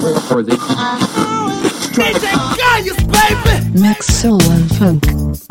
for the DJ Kayus, baby! Mix Soul and Funk.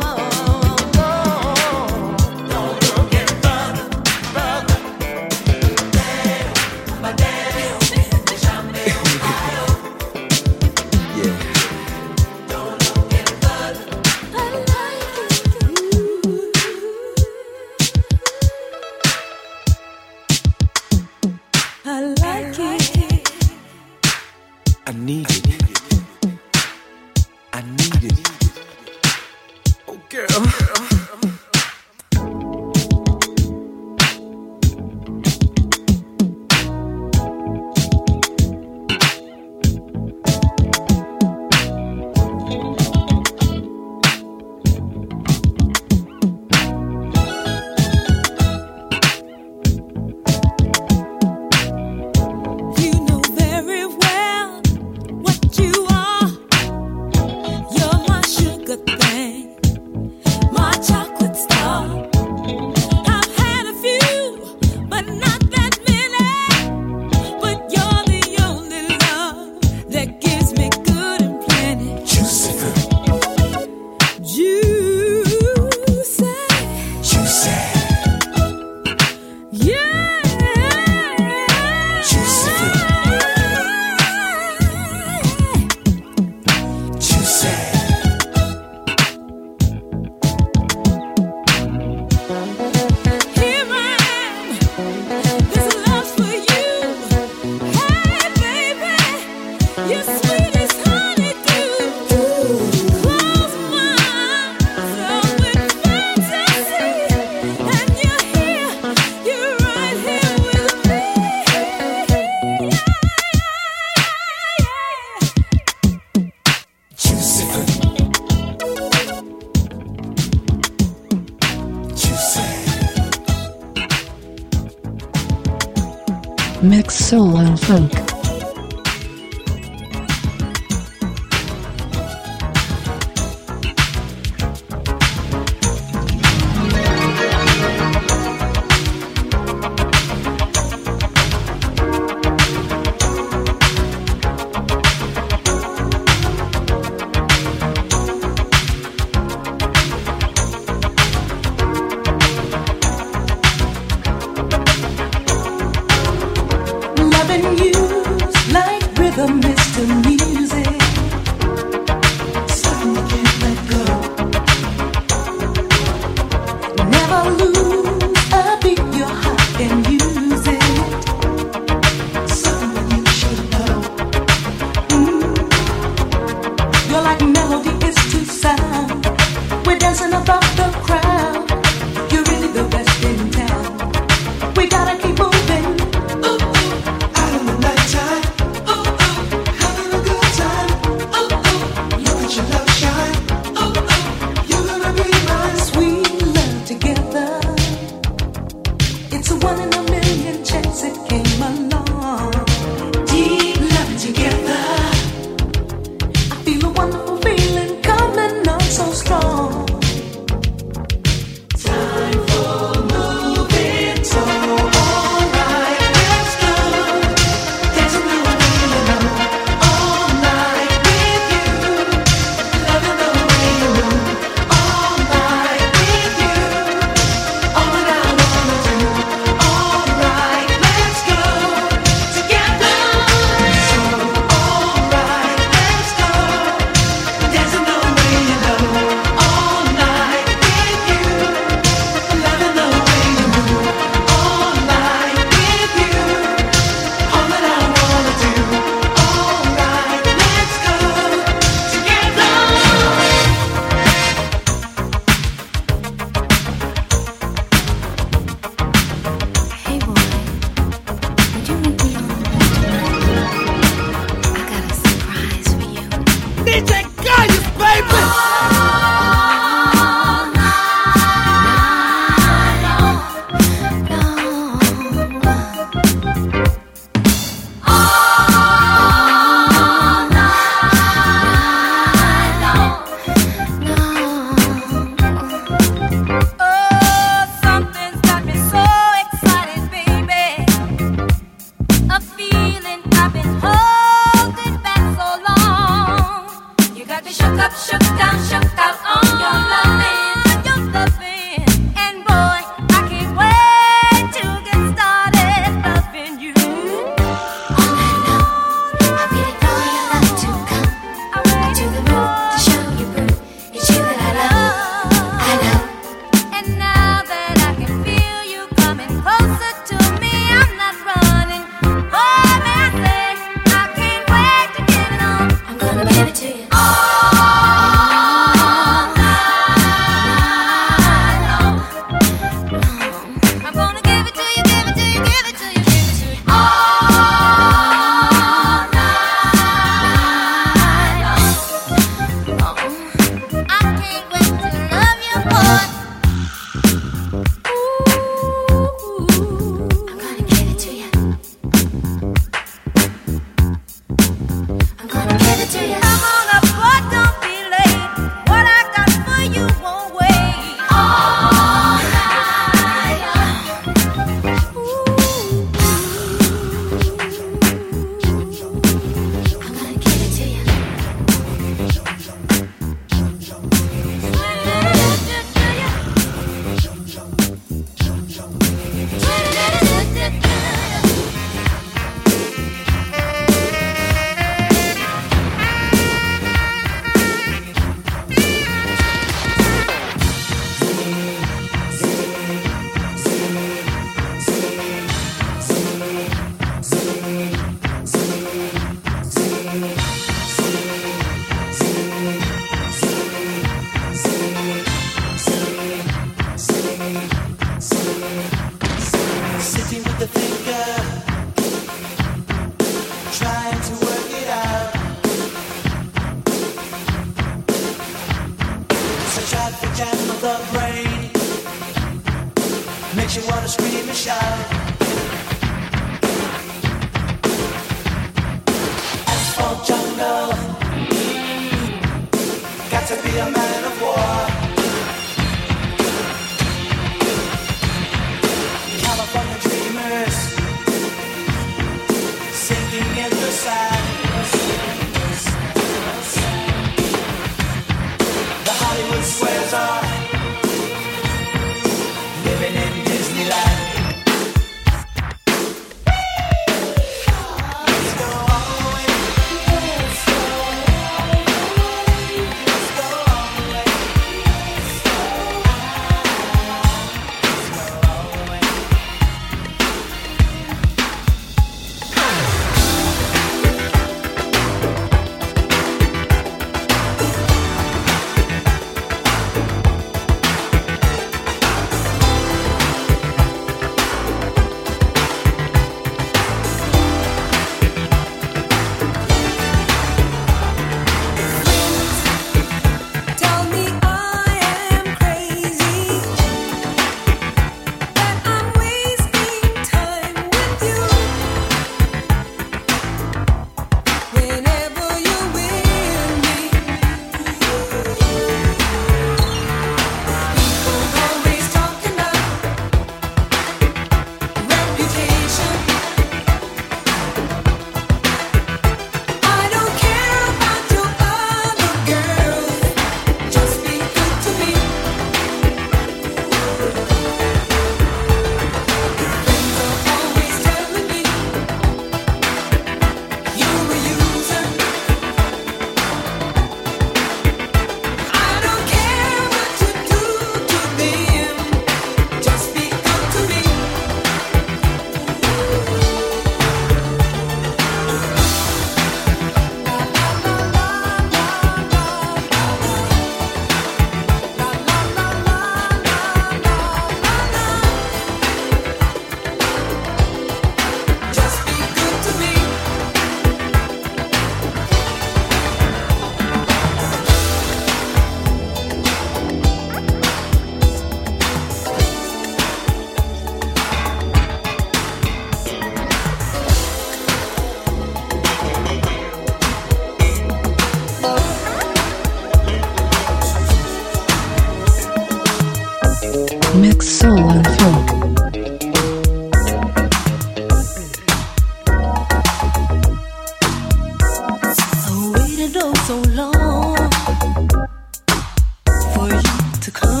To come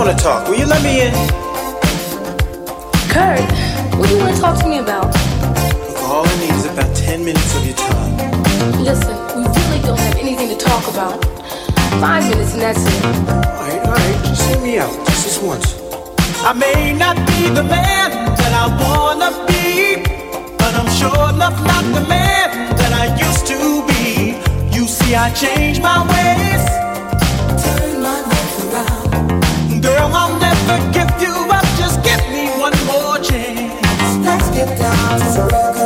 want to talk. Will you let me in? Kurt, what do you want to talk to me about? Look, all I need is about 10 minutes of your time. Listen, we really don't have anything to talk about. Five minutes and that's it. All right, all right. Just hear me out. Just this once. I may not be the man that I want to be, but I'm sure enough not the man that I used to be. You see, I changed my ways. get down.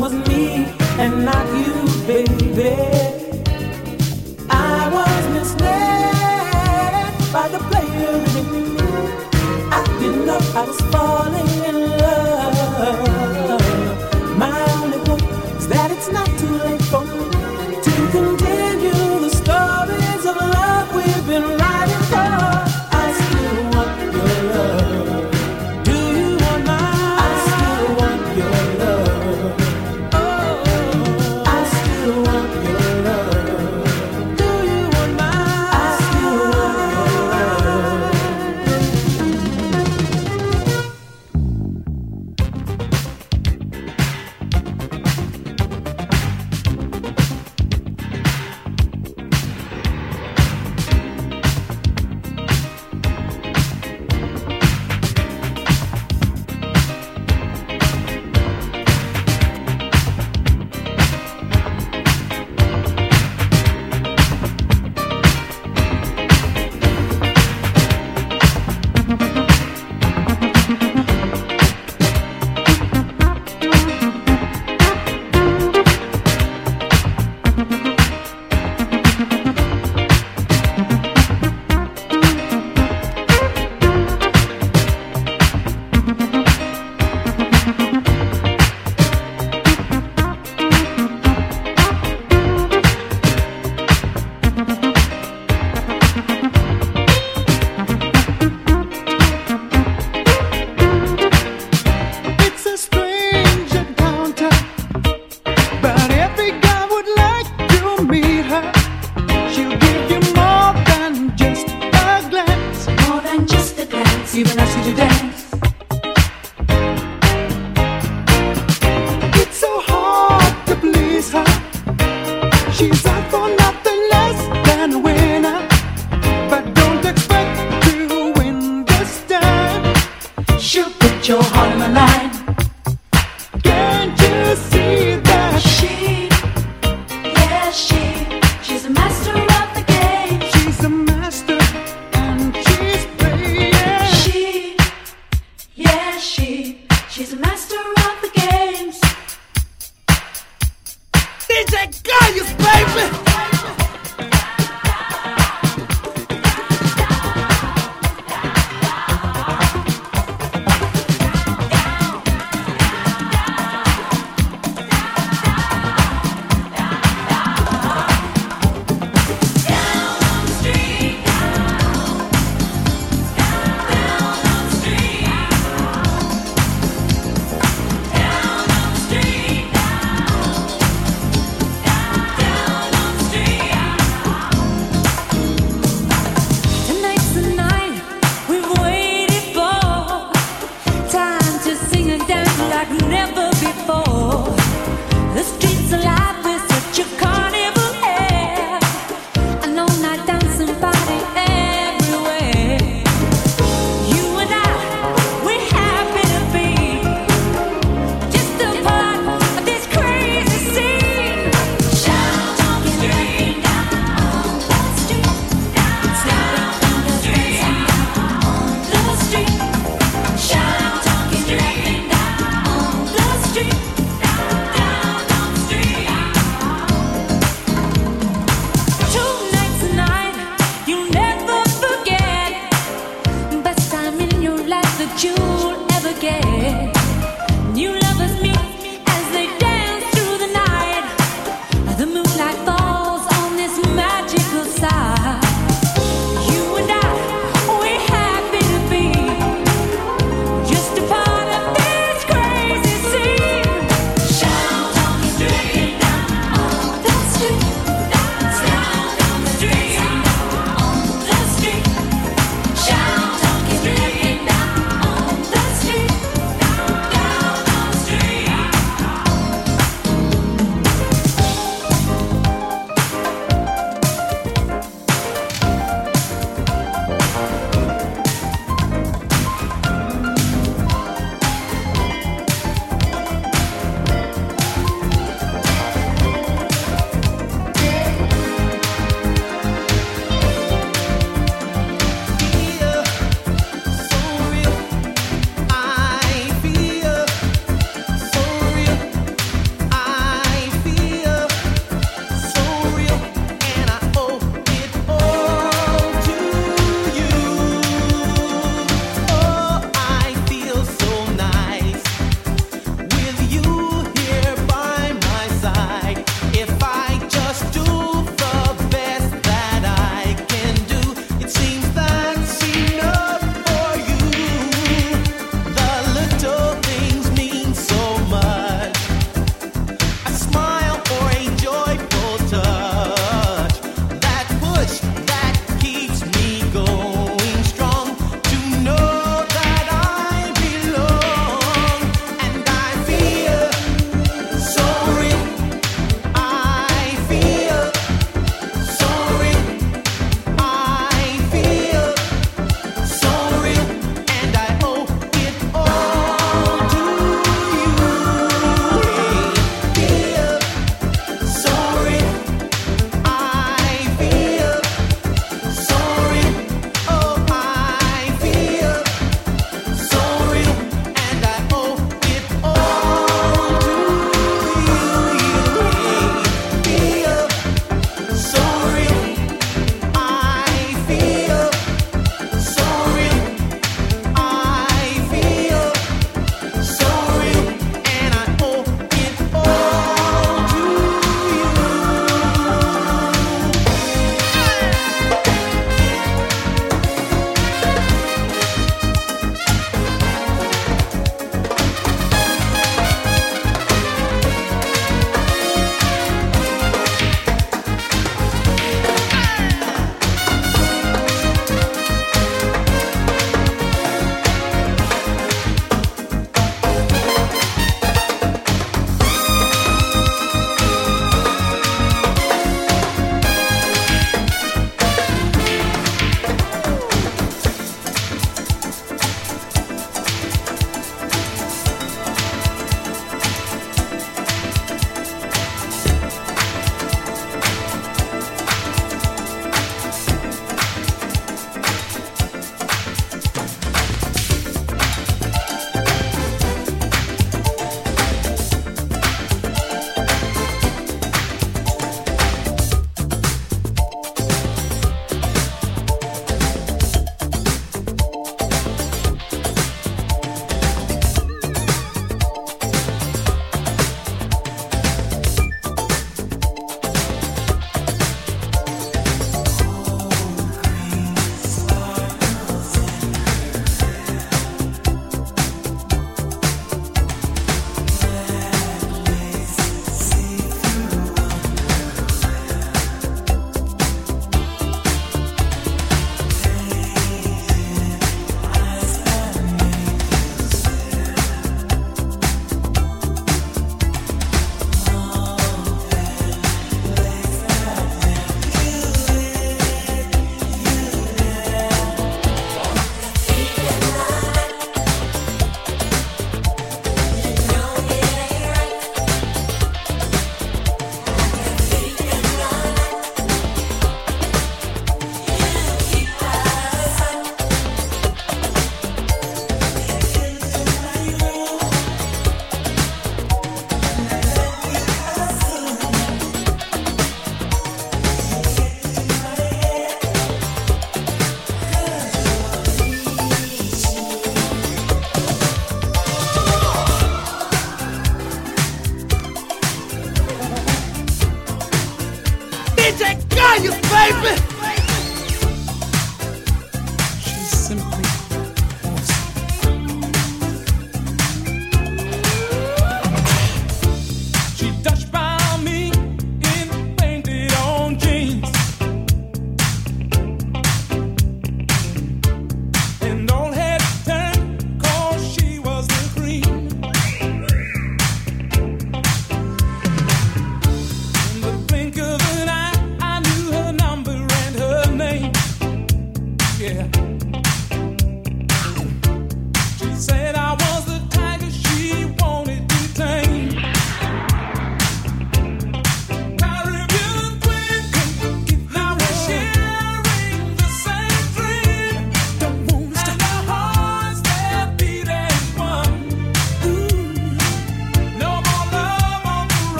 was me and not you, baby. I was misled by the. I didn't know I was falling in love.